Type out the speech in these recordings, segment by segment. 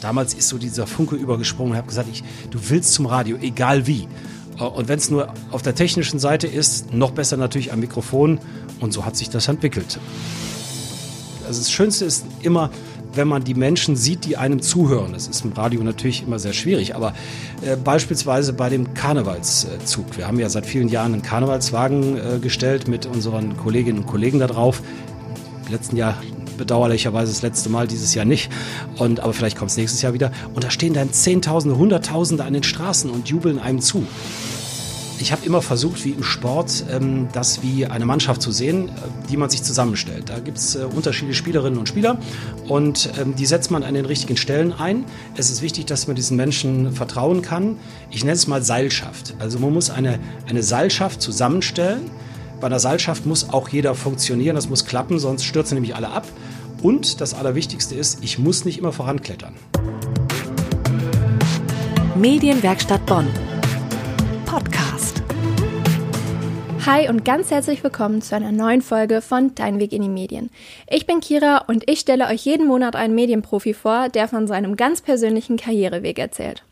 Damals ist so dieser Funke übergesprungen und habe gesagt, ich, du willst zum Radio, egal wie. Und wenn es nur auf der technischen Seite ist, noch besser natürlich am Mikrofon. Und so hat sich das entwickelt. Also das Schönste ist immer, wenn man die Menschen sieht, die einem zuhören. Das ist im Radio natürlich immer sehr schwierig, aber äh, beispielsweise bei dem Karnevalszug. Wir haben ja seit vielen Jahren einen Karnevalswagen äh, gestellt mit unseren Kolleginnen und Kollegen da drauf. Im letzten Jahr bedauerlicherweise das letzte Mal, dieses Jahr nicht. Und, aber vielleicht kommt es nächstes Jahr wieder. Und da stehen dann Zehntausende, Hunderttausende an den Straßen und jubeln einem zu. Ich habe immer versucht, wie im Sport, ähm, das wie eine Mannschaft zu sehen, äh, die man sich zusammenstellt. Da gibt es äh, unterschiedliche Spielerinnen und Spieler und ähm, die setzt man an den richtigen Stellen ein. Es ist wichtig, dass man diesen Menschen vertrauen kann. Ich nenne es mal Seilschaft. Also man muss eine, eine Seilschaft zusammenstellen. Bei einer Seilschaft muss auch jeder funktionieren, das muss klappen, sonst stürzen nämlich alle ab. Und das Allerwichtigste ist, ich muss nicht immer voranklettern. Medienwerkstatt Bonn. Podcast. Hi und ganz herzlich willkommen zu einer neuen Folge von Dein Weg in die Medien. Ich bin Kira und ich stelle euch jeden Monat einen Medienprofi vor, der von seinem ganz persönlichen Karriereweg erzählt.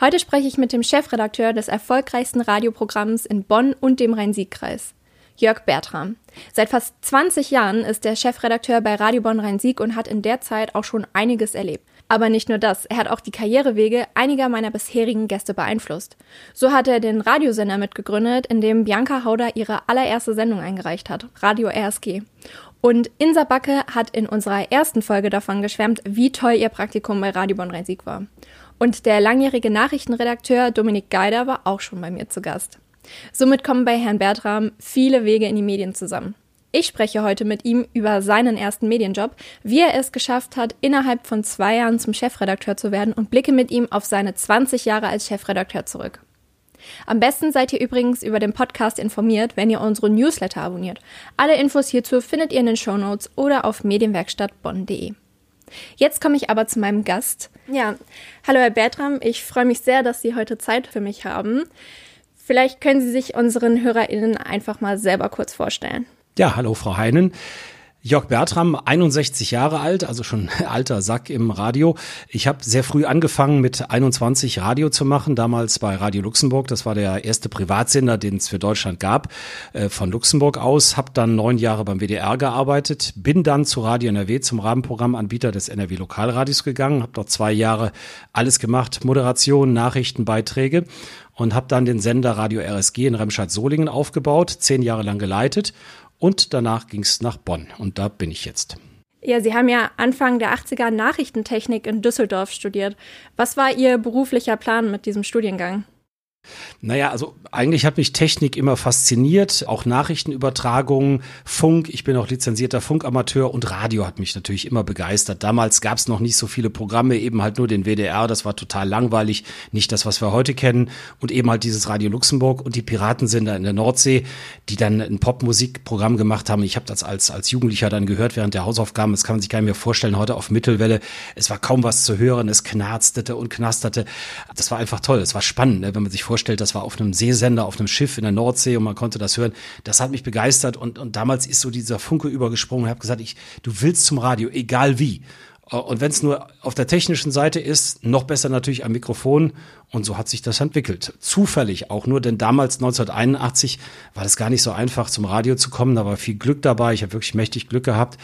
Heute spreche ich mit dem Chefredakteur des erfolgreichsten Radioprogramms in Bonn und dem Rhein-Sieg-Kreis, Jörg Bertram. Seit fast 20 Jahren ist er Chefredakteur bei Radio Bonn Rhein-Sieg und hat in der Zeit auch schon einiges erlebt. Aber nicht nur das, er hat auch die Karrierewege einiger meiner bisherigen Gäste beeinflusst. So hat er den Radiosender mitgegründet, in dem Bianca Hauder ihre allererste Sendung eingereicht hat, Radio RSG. Und Insa Backe hat in unserer ersten Folge davon geschwärmt, wie toll ihr Praktikum bei Radio Bonn Rhein-Sieg war. Und der langjährige Nachrichtenredakteur Dominik Geider war auch schon bei mir zu Gast. Somit kommen bei Herrn Bertram viele Wege in die Medien zusammen. Ich spreche heute mit ihm über seinen ersten Medienjob, wie er es geschafft hat, innerhalb von zwei Jahren zum Chefredakteur zu werden und blicke mit ihm auf seine 20 Jahre als Chefredakteur zurück. Am besten seid ihr übrigens über den Podcast informiert, wenn ihr unsere Newsletter abonniert. Alle Infos hierzu findet ihr in den Shownotes oder auf medienwerkstattbonn.de. Jetzt komme ich aber zu meinem Gast. Ja, hallo Herr Bertram, ich freue mich sehr, dass Sie heute Zeit für mich haben. Vielleicht können Sie sich unseren HörerInnen einfach mal selber kurz vorstellen. Ja, hallo Frau Heinen. Jörg Bertram, 61 Jahre alt, also schon alter Sack im Radio. Ich habe sehr früh angefangen mit 21 Radio zu machen, damals bei Radio Luxemburg. Das war der erste Privatsender, den es für Deutschland gab, äh, von Luxemburg aus. Habe dann neun Jahre beim WDR gearbeitet, bin dann zu Radio NRW, zum Rahmenprogrammanbieter des NRW Lokalradios gegangen, habe dort zwei Jahre alles gemacht, Moderation, Nachrichten, Beiträge und habe dann den Sender Radio RSG in Remscheid-Solingen aufgebaut, zehn Jahre lang geleitet und danach ging es nach Bonn und da bin ich jetzt. Ja, Sie haben ja Anfang der 80er Nachrichtentechnik in Düsseldorf studiert. Was war Ihr beruflicher Plan mit diesem Studiengang? Naja, also eigentlich hat mich Technik immer fasziniert, auch Nachrichtenübertragungen, Funk, ich bin auch lizenzierter Funkamateur und Radio hat mich natürlich immer begeistert. Damals gab es noch nicht so viele Programme, eben halt nur den WDR, das war total langweilig, nicht das, was wir heute kennen. Und eben halt dieses Radio Luxemburg und die Piratensender in der Nordsee, die dann ein Popmusikprogramm gemacht haben. Ich habe das als, als Jugendlicher dann gehört während der Hausaufgaben, das kann man sich gar nicht mehr vorstellen, heute auf Mittelwelle, es war kaum was zu hören, es knarzte und knasterte. Das war einfach toll, es war spannend, ne, wenn man sich vorstellt, vorstellt, das war auf einem Seesender, auf einem Schiff in der Nordsee und man konnte das hören. Das hat mich begeistert und, und damals ist so dieser Funke übergesprungen und habe gesagt, ich, du willst zum Radio, egal wie. Und wenn es nur auf der technischen Seite ist, noch besser natürlich am Mikrofon. Und so hat sich das entwickelt. Zufällig auch nur, denn damals 1981 war das gar nicht so einfach, zum Radio zu kommen. Da war viel Glück dabei. Ich habe wirklich mächtig Glück gehabt.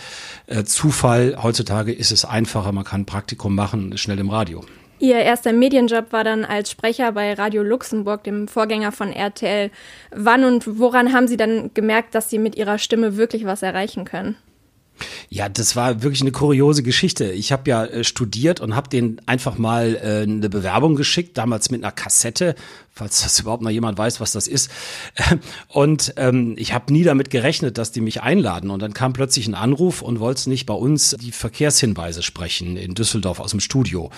Äh, Zufall, heutzutage ist es einfacher. Man kann ein Praktikum machen, schnell im Radio. Ihr erster Medienjob war dann als Sprecher bei Radio Luxemburg, dem Vorgänger von RTL. Wann und woran haben Sie dann gemerkt, dass Sie mit Ihrer Stimme wirklich was erreichen können? Ja, das war wirklich eine kuriose Geschichte. Ich habe ja äh, studiert und habe denen einfach mal äh, eine Bewerbung geschickt, damals mit einer Kassette falls das überhaupt noch jemand weiß, was das ist. Und ähm, ich habe nie damit gerechnet, dass die mich einladen. Und dann kam plötzlich ein Anruf und wollte nicht bei uns die Verkehrshinweise sprechen in Düsseldorf aus dem Studio.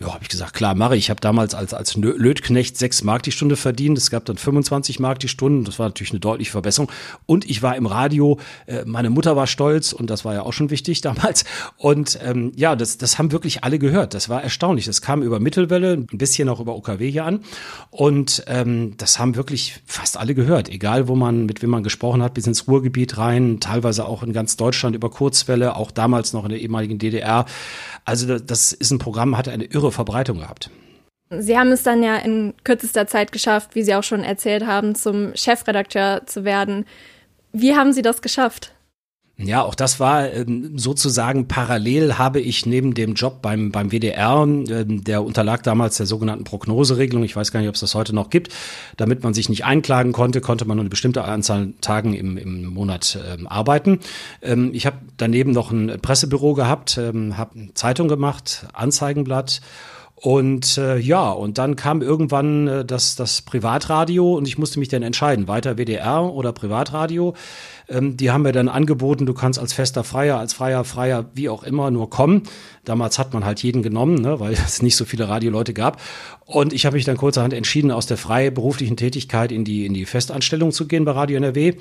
Ja, habe ich gesagt, klar, mache ich. Ich habe damals als, als Lötknecht sechs Mark die Stunde verdient. Es gab dann 25 Mark die Stunde. Das war natürlich eine deutliche Verbesserung. Und ich war im Radio. Äh, meine Mutter war stolz und das war ja auch schon wichtig damals. Und ähm, ja, das, das haben wirklich alle gehört. Das war erstaunlich. Das kam über Mittelwelle, ein bisschen auch über OKW hier an. Und Und ähm, das haben wirklich fast alle gehört, egal wo man, mit wem man gesprochen hat, bis ins Ruhrgebiet rein, teilweise auch in ganz Deutschland über Kurzwelle, auch damals noch in der ehemaligen DDR. Also das ist ein Programm, hat eine irre Verbreitung gehabt. Sie haben es dann ja in kürzester Zeit geschafft, wie Sie auch schon erzählt haben, zum Chefredakteur zu werden. Wie haben Sie das geschafft? Ja, auch das war ähm, sozusagen parallel habe ich neben dem Job beim, beim WDR, ähm, der unterlag damals der sogenannten Prognoseregelung, ich weiß gar nicht, ob es das heute noch gibt, damit man sich nicht einklagen konnte, konnte man nur eine bestimmte Anzahl Tagen im, im Monat ähm, arbeiten. Ich habe daneben noch ein Pressebüro gehabt, habe Zeitung gemacht, Anzeigenblatt und äh, ja, und dann kam irgendwann äh, das, das Privatradio und ich musste mich dann entscheiden, weiter WDR oder Privatradio. Ähm, die haben mir dann angeboten, du kannst als fester Freier, als freier Freier, wie auch immer, nur kommen. Damals hat man halt jeden genommen, ne, weil es nicht so viele Radioleute gab. Und ich habe mich dann kurzerhand entschieden, aus der frei beruflichen Tätigkeit in die, in die Festanstellung zu gehen bei Radio NRW.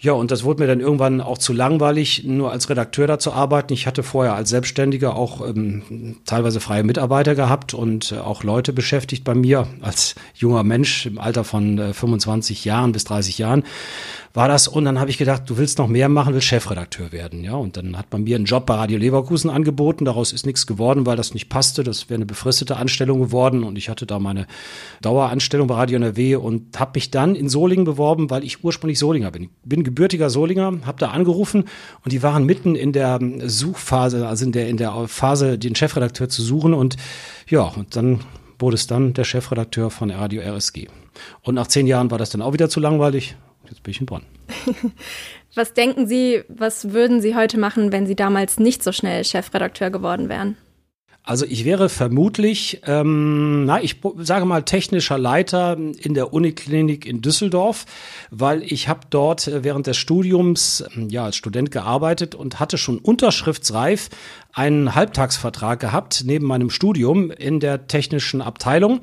Ja, und das wurde mir dann irgendwann auch zu langweilig, nur als Redakteur da zu arbeiten. Ich hatte vorher als Selbstständiger auch ähm, teilweise freie Mitarbeiter gehabt und äh, auch Leute beschäftigt bei mir als junger Mensch im Alter von äh, 25 Jahren bis 30 Jahren war das. Und dann habe ich gedacht, du willst noch mehr machen, willst Chefredakteur werden. Ja, und dann hat man mir einen Job bei Radio Leverkusen angeboten. Daraus ist nichts geworden, weil das nicht passte. Das wäre eine befristete Anstellung geworden. Und ich hatte da meine Daueranstellung bei Radio NRW und habe mich dann in Solingen beworben, weil ich ursprünglich Solinger bin. Ich bin gebürtiger Solinger, habe da angerufen und die waren mitten in der Suchphase, also in der, in der Phase, den Chefredakteur zu suchen. Und ja, und dann wurde es dann der Chefredakteur von Radio RSG. Und nach zehn Jahren war das dann auch wieder zu langweilig Jetzt bin ich in Bonn. was denken Sie, was würden Sie heute machen, wenn Sie damals nicht so schnell Chefredakteur geworden wären? Also ich wäre vermutlich, ähm, na, ich sage mal technischer Leiter in der Uniklinik in Düsseldorf, weil ich habe dort äh, während des Studiums ähm, ja als Student gearbeitet und hatte schon unterschriftsreif einen Halbtagsvertrag gehabt neben meinem Studium in der technischen Abteilung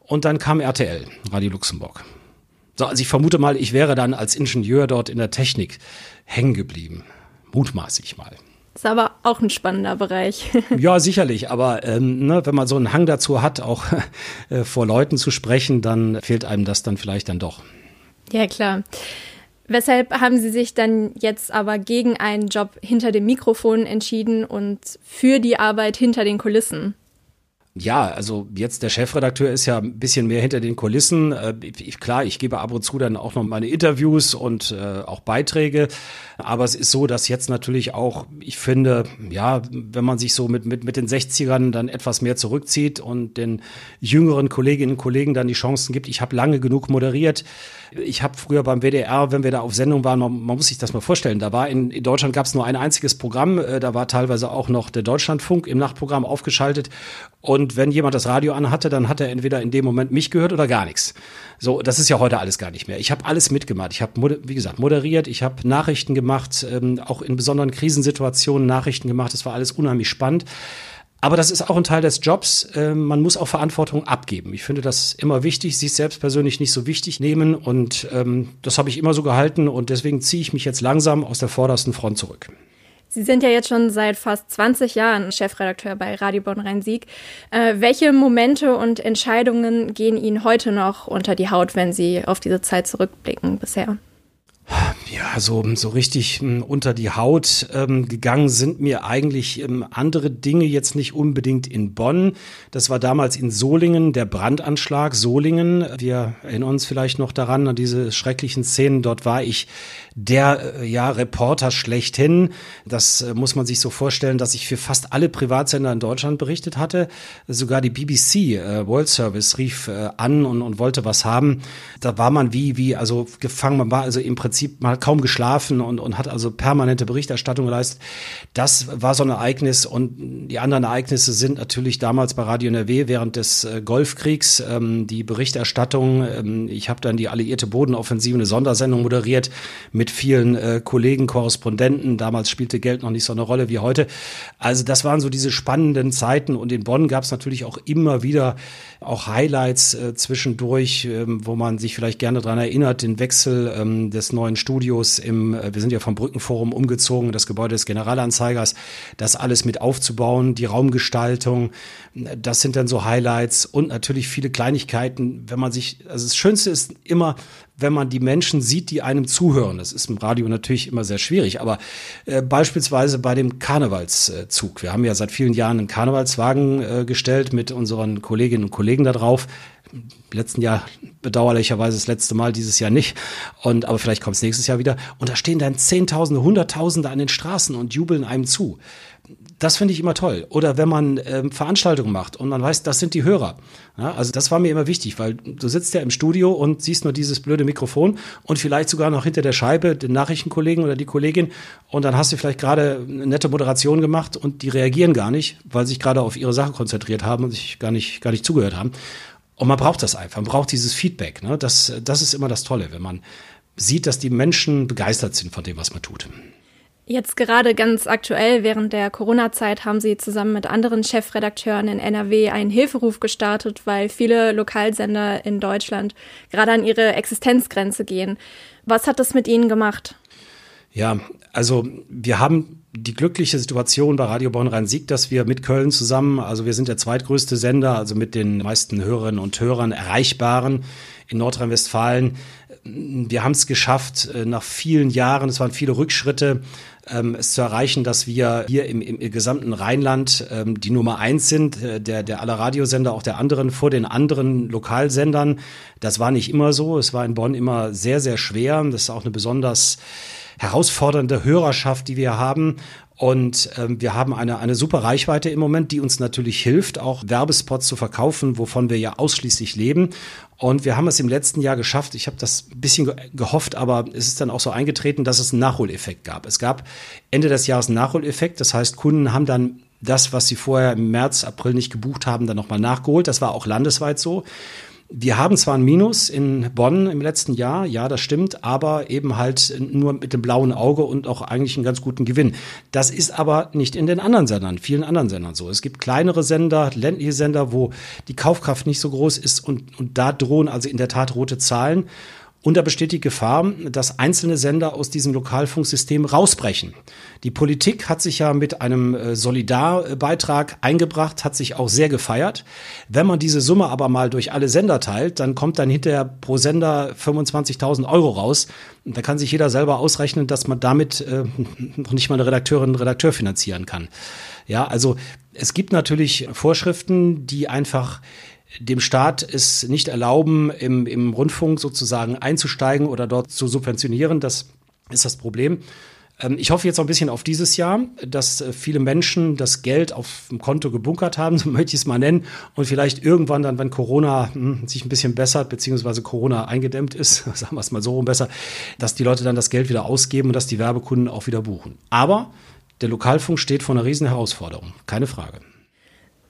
und dann kam RTL, Radio Luxemburg. So, also ich vermute mal, ich wäre dann als Ingenieur dort in der Technik hängen geblieben. Mutmaßig mal. Ist aber auch ein spannender Bereich. ja, sicherlich. Aber ähm, ne, wenn man so einen Hang dazu hat, auch äh, vor Leuten zu sprechen, dann fehlt einem das dann vielleicht dann doch. Ja, klar. Weshalb haben Sie sich dann jetzt aber gegen einen Job hinter dem Mikrofon entschieden und für die Arbeit hinter den Kulissen? Ja, also jetzt der Chefredakteur ist ja ein bisschen mehr hinter den Kulissen. Äh, klar, ich gebe ab und zu dann auch noch meine Interviews und äh, auch Beiträge. Aber es ist so, dass jetzt natürlich auch, ich finde, ja, wenn man sich so mit, mit, mit den 60ern dann etwas mehr zurückzieht und den jüngeren Kolleginnen und Kollegen dann die Chancen gibt. Ich habe lange genug moderiert. Ich habe früher beim WDR, wenn wir da auf Sendung waren, man, man muss sich das mal vorstellen, da war in, in Deutschland gab es nur ein einziges Programm, äh, da war teilweise auch noch der Deutschlandfunk im Nachtprogramm aufgeschaltet. Und wenn jemand das Radio anhatte, dann hat er entweder in dem Moment mich gehört oder gar nichts. So, das ist ja heute alles gar nicht mehr. Ich habe alles mitgemacht. Ich habe, wie gesagt, moderiert, ich habe Nachrichten gemacht, ähm, auch in besonderen Krisensituationen Nachrichten gemacht. Das war alles unheimlich spannend. Aber das ist auch ein Teil des Jobs. Ähm, man muss auch Verantwortung abgeben. Ich finde das immer wichtig, sich selbst persönlich nicht so wichtig nehmen. Und ähm, das habe ich immer so gehalten. Und deswegen ziehe ich mich jetzt langsam aus der vordersten Front zurück. Sie sind ja jetzt schon seit fast 20 Jahren Chefredakteur bei Radio Bonn Rhein-Sieg. Äh, welche Momente und Entscheidungen gehen Ihnen heute noch unter die Haut, wenn Sie auf diese Zeit zurückblicken bisher? Ja, so, so richtig hm, unter die Haut ähm, gegangen sind mir eigentlich ähm, andere Dinge, jetzt nicht unbedingt in Bonn. Das war damals in Solingen, der Brandanschlag Solingen. Wir erinnern uns vielleicht noch daran, an diese schrecklichen Szenen. Dort war ich der äh, ja, Reporter schlechthin. Das äh, muss man sich so vorstellen, dass ich für fast alle Privatsender in Deutschland berichtet hatte. Sogar die BBC, äh, World Service, rief äh, an und, und wollte was haben. Da war man wie, wie, also gefangen, man war also im Prinzip mal kaum geschlafen und, und hat also permanente Berichterstattung geleistet. Das war so ein Ereignis und die anderen Ereignisse sind natürlich damals bei Radio NRW während des äh, Golfkriegs ähm, die Berichterstattung. Ähm, ich habe dann die alliierte Bodenoffensive, eine Sondersendung moderiert mit vielen äh, Kollegen, Korrespondenten. Damals spielte Geld noch nicht so eine Rolle wie heute. Also das waren so diese spannenden Zeiten und in Bonn gab es natürlich auch immer wieder auch Highlights äh, zwischendurch, ähm, wo man sich vielleicht gerne dran erinnert, den Wechsel ähm, des neuen Studios Studios im, äh, wir sind ja vom Brückenforum umgezogen, das Gebäude des Generalanzeigers, das alles mit aufzubauen, die Raumgestaltung, das sind dann so Highlights und natürlich viele Kleinigkeiten, wenn man sich, also das Schönste ist immer, wenn man die Menschen sieht, die einem zuhören. Das ist im Radio natürlich immer sehr schwierig, aber äh, beispielsweise bei dem Karnevalszug. Wir haben ja seit vielen Jahren einen Karnevalswagen äh, gestellt mit unseren Kolleginnen und Kollegen da drauf letzten Jahr bedauerlicherweise das letzte Mal, dieses Jahr nicht. Und aber vielleicht kommt es nächstes Jahr wieder. Und da stehen dann Zehntausende, Hunderttausende an den Straßen und jubeln einem zu. Das finde ich immer toll. Oder wenn man ähm, Veranstaltungen macht und man weiß, das sind die Hörer. Ja, also das war mir immer wichtig, weil du sitzt ja im Studio und siehst nur dieses blöde Mikrofon und vielleicht sogar noch hinter der Scheibe den Nachrichtenkollegen oder die Kollegin und dann hast du vielleicht gerade eine nette Moderation gemacht und die reagieren gar nicht, weil sie sich gerade auf ihre Sache konzentriert haben und sich gar nicht, gar nicht zugehört haben. Und man braucht das einfach, man braucht dieses Feedback. Ne? Das, das ist immer das Tolle, wenn man sieht, dass die Menschen begeistert sind von dem, was man tut. Jetzt gerade ganz aktuell während der Corona-Zeit haben Sie zusammen mit anderen Chefredakteuren in NRW einen Hilferuf gestartet, weil viele Lokalsender in Deutschland gerade an ihre Existenzgrenze gehen. Was hat das mit Ihnen gemacht? Ja, also wir haben die glückliche Situation bei Radio Bonn Rhein-Sieg, dass wir mit Köln zusammen, also wir sind der zweitgrößte Sender, also mit den meisten Hörerinnen und Hörern erreichbaren in Nordrhein-Westfalen. Wir haben es geschafft, äh, nach vielen Jahren, es waren viele Rückschritte, ähm, es zu erreichen, dass wir hier im, im gesamten Rheinland ähm, die Nummer eins sind, äh, der, der aller Radiosender, auch der anderen, vor den anderen Lokalsendern. Das war nicht immer so. Es war in Bonn immer sehr, sehr schwer. Das ist auch eine besonders herausfordernde Hörerschaft, die wir haben. Und ähm, wir haben eine, eine super Reichweite im Moment, die uns natürlich hilft, auch Werbespots zu verkaufen, wovon wir ja ausschließlich leben. Und wir haben es im letzten Jahr geschafft. Ich habe das ein bisschen gehofft, aber es ist dann auch so eingetreten, dass es einen Nachholeffekt gab. Es gab Ende des Jahres einen Nachholeffekt. Das heißt, Kunden haben dann das, was sie vorher im März, April nicht gebucht haben, dann nochmal nachgeholt. Das war auch landesweit so. Wir haben zwar ein Minus in Bonn im letzten Jahr, ja, das stimmt, aber eben halt nur mit dem blauen Auge und auch eigentlich einen ganz guten Gewinn. Das ist aber nicht in den anderen Sendern, vielen anderen Sendern so. Es gibt kleinere Sender, ländliche Sender, wo die Kaufkraft nicht so groß ist und, und da drohen also in der Tat rote Zahlen. Und da besteht die Gefahr, dass einzelne Sender aus diesem Lokalfunksystem rausbrechen. Die Politik hat sich ja mit einem äh, Solidarbeitrag eingebracht, hat sich auch sehr gefeiert. Wenn man diese Summe aber mal durch alle Sender teilt, dann kommt dann hinterher pro Sender 25.000 Euro raus. Da kann sich jeder selber ausrechnen, dass man damit äh, noch nicht mal eine Redakteurin, einen Redakteur finanzieren kann. Ja, also es gibt natürlich Vorschriften, die einfach dem Staat es nicht erlauben, im, im Rundfunk sozusagen einzusteigen oder dort zu subventionieren. Das ist das Problem. Ähm, ich hoffe jetzt noch ein bisschen auf dieses Jahr, dass äh, viele Menschen das Geld auf dem Konto gebunkert haben, so möchte ich es mal nennen, und vielleicht irgendwann dann, wenn Corona hm, sich ein bisschen bessert, beziehungsweise Corona eingedämmt ist, sagen wir es mal so rum besser, dass die Leute dann das Geld wieder ausgeben und dass die Werbekunden auch wieder buchen. Aber der Lokalfunk steht vor einer riesen Herausforderung, keine Frage.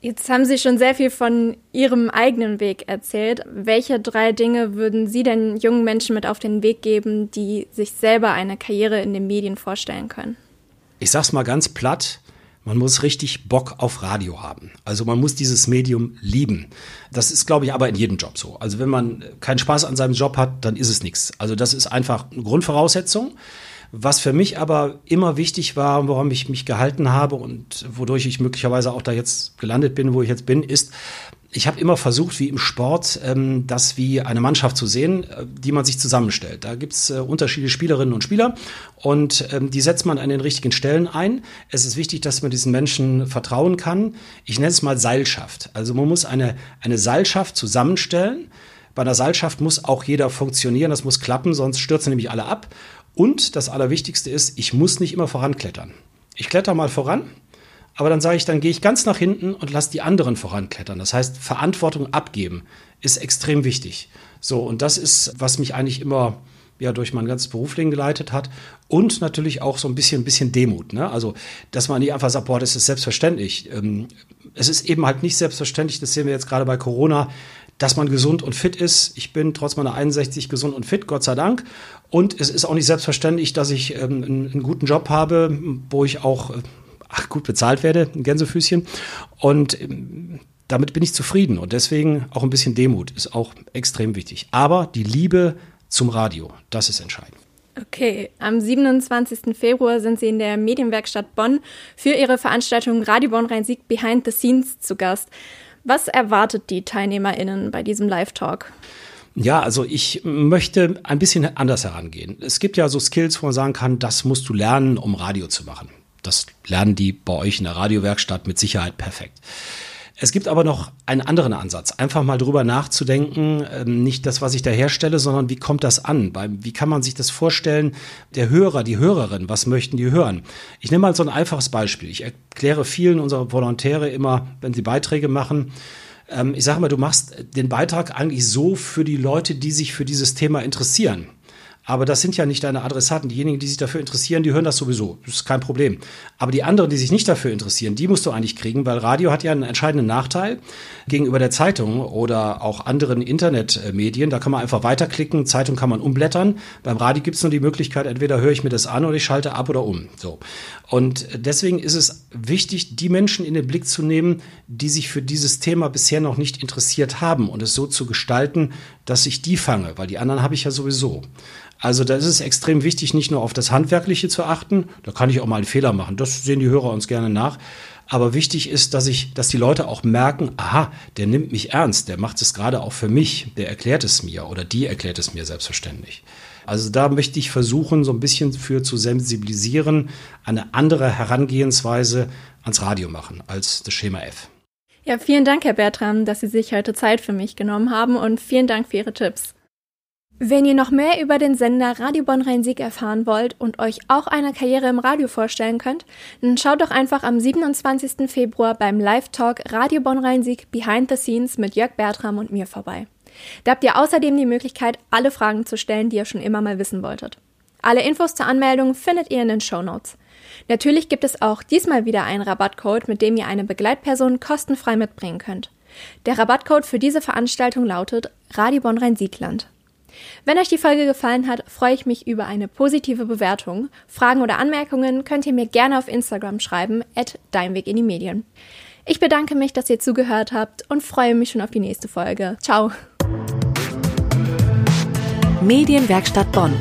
Jetzt haben Sie schon sehr viel von Ihrem eigenen Weg erzählt. Welche drei Dinge würden Sie denn jungen Menschen mit auf den Weg geben, die sich selber eine Karriere in den Medien vorstellen können? Ich sag's mal ganz platt. Man muss richtig Bock auf Radio haben. Also man muss dieses Medium lieben. Das ist, glaube ich, aber in jedem Job so. Also wenn man keinen Spaß an seinem Job hat, dann ist es nichts. Also das ist einfach eine Grundvoraussetzung. Was für mich aber immer wichtig war, woran ich mich gehalten habe und wodurch ich möglicherweise auch da jetzt gelandet bin, wo ich jetzt bin, ist, ich habe immer versucht, wie im Sport, ähm, das wie eine Mannschaft zu sehen, äh, die man sich zusammenstellt. Da gibt's äh, unterschiedliche Spielerinnen und Spieler und ähm, die setzt man an den richtigen Stellen ein. Es ist wichtig, dass man diesen Menschen vertrauen kann. Ich nenne es mal Seilschaft. Also man muss eine, eine Seilschaft zusammenstellen. Bei einer Seilschaft muss auch jeder funktionieren, das muss klappen, sonst stürzen nämlich alle ab. Und das Allerwichtigste ist, ich muss nicht immer voranklettern. Ich kletter mal voran, aber dann sage ich, dann gehe ich ganz nach hinten und lasse die anderen voranklettern. Das heißt, Verantwortung abgeben ist extrem wichtig. So, und das ist, was mich eigentlich immer ja durch mein ganzes Berufsleben geleitet hat und natürlich auch so ein bisschen, ein bisschen Demut. Ne? Also, dass man nicht einfach sagt, boah, das ist selbstverständlich. Ähm, es ist eben halt nicht selbstverständlich, das sehen wir jetzt gerade bei Corona, dass man gesund und fit ist. Ich bin trotz meiner 61 gesund und fit, Gott sei Dank. Und es ist auch nicht selbstverständlich, dass ich ähm, einen, guten Job habe, wo ich auch äh, ach, gut bezahlt werde, ein Gänsefüßchen. Und ähm, damit bin ich zufrieden. Und deswegen auch ein bisschen Demut ist auch extrem wichtig. Aber die Liebe zum Radio, das ist entscheidend. Okay, am 27. Februar sind Sie in der Medienwerkstatt Bonn für Ihre Veranstaltung Radio Bonn Rhein-Sieg Behind the Scenes zu Gast. Was erwartet die TeilnehmerInnen bei diesem Live-Talk? Ja, also ich möchte ein bisschen anders herangehen. Es gibt ja so Skills, wo man sagen kann, das musst du lernen, um Radio zu machen. Das lernen die bei euch in der Radiowerkstatt mit Sicherheit perfekt. Es gibt aber noch einen anderen Ansatz, einfach mal drüber nachzudenken, ähm, nicht das, was ich da herstelle, sondern wie kommt das an? Wie kann man sich das vorstellen? Der Hörer, die Hörerin, was möchten die hören? Ich nehme mal so ein einfaches Beispiel. Ich erkläre vielen unserer Volontäre immer, wenn sie Beiträge machen, ähm, ich sage mal, du machst den Beitrag eigentlich so für die Leute, die sich für dieses Thema interessieren. Aber das sind ja nicht deine Adressaten. Diejenigen, die sich dafür interessieren, die hören das sowieso. Das ist kein Problem. Aber die anderen, die sich nicht dafür interessieren, die musst du eigentlich kriegen, weil Radio hat ja einen entscheidenden Nachteil gegenüber der Zeitung oder auch anderen Internetmedien. Da kann man einfach weiterklicken. Zeitung kann man umblättern. Beim Radio gibt es nur die Möglichkeit, entweder höre ich mir das an oder ich schalte ab oder um. So. Und deswegen ist es wichtig, die Menschen in den Blick zu nehmen, die sich für dieses Thema bisher noch nicht interessiert haben und es so zu gestalten, dass ich die fange, weil die anderen habe ich ja sowieso. Also da ist es extrem wichtig, nicht nur auf das Handwerkliche zu achten. Da kann ich auch mal einen Fehler machen. Das sehen die Hörer uns gerne nach. Aber wichtig ist, dass ich, dass die Leute auch merken, aha, der nimmt mich ernst, der macht es gerade auch für mich, der erklärt es mir oder die erklärt es mir selbstverständlich. Also da möchte ich versuchen, so ein bisschen für zu sensibilisieren, eine andere Herangehensweise ans Radio machen als das Schema F. Ja, vielen Dank, Herr Bertram, dass Sie sich heute Zeit für mich genommen haben und vielen Dank für Ihre Tipps. Wenn ihr noch mehr über den Sender Radio Bonn Rhein-Sieg erfahren wollt und euch auch eine Karriere im Radio vorstellen könnt, dann schaut doch einfach am 27. Februar beim Live-Talk Radio Bonn Rhein-Sieg Behind the Scenes mit Jörg Bertram und mir vorbei. Da habt ihr außerdem die Möglichkeit, alle Fragen zu stellen, die ihr schon immer mal wissen wolltet. Alle Infos zur Anmeldung findet ihr in den Show Notes. Natürlich gibt es auch diesmal wieder einen Rabattcode, mit dem ihr eine Begleitperson kostenfrei mitbringen könnt. Der Rabattcode für diese Veranstaltung lautet Radio Bonn Rhein-Siegland. Wenn euch die Folge gefallen hat, freue ich mich über eine positive Bewertung. Fragen oder Anmerkungen könnt ihr mir gerne auf Instagram schreiben, at Deinweg in die Medien. Ich bedanke mich, dass ihr zugehört habt und freue mich schon auf die nächste Folge. Ciao! Medienwerkstatt Bonn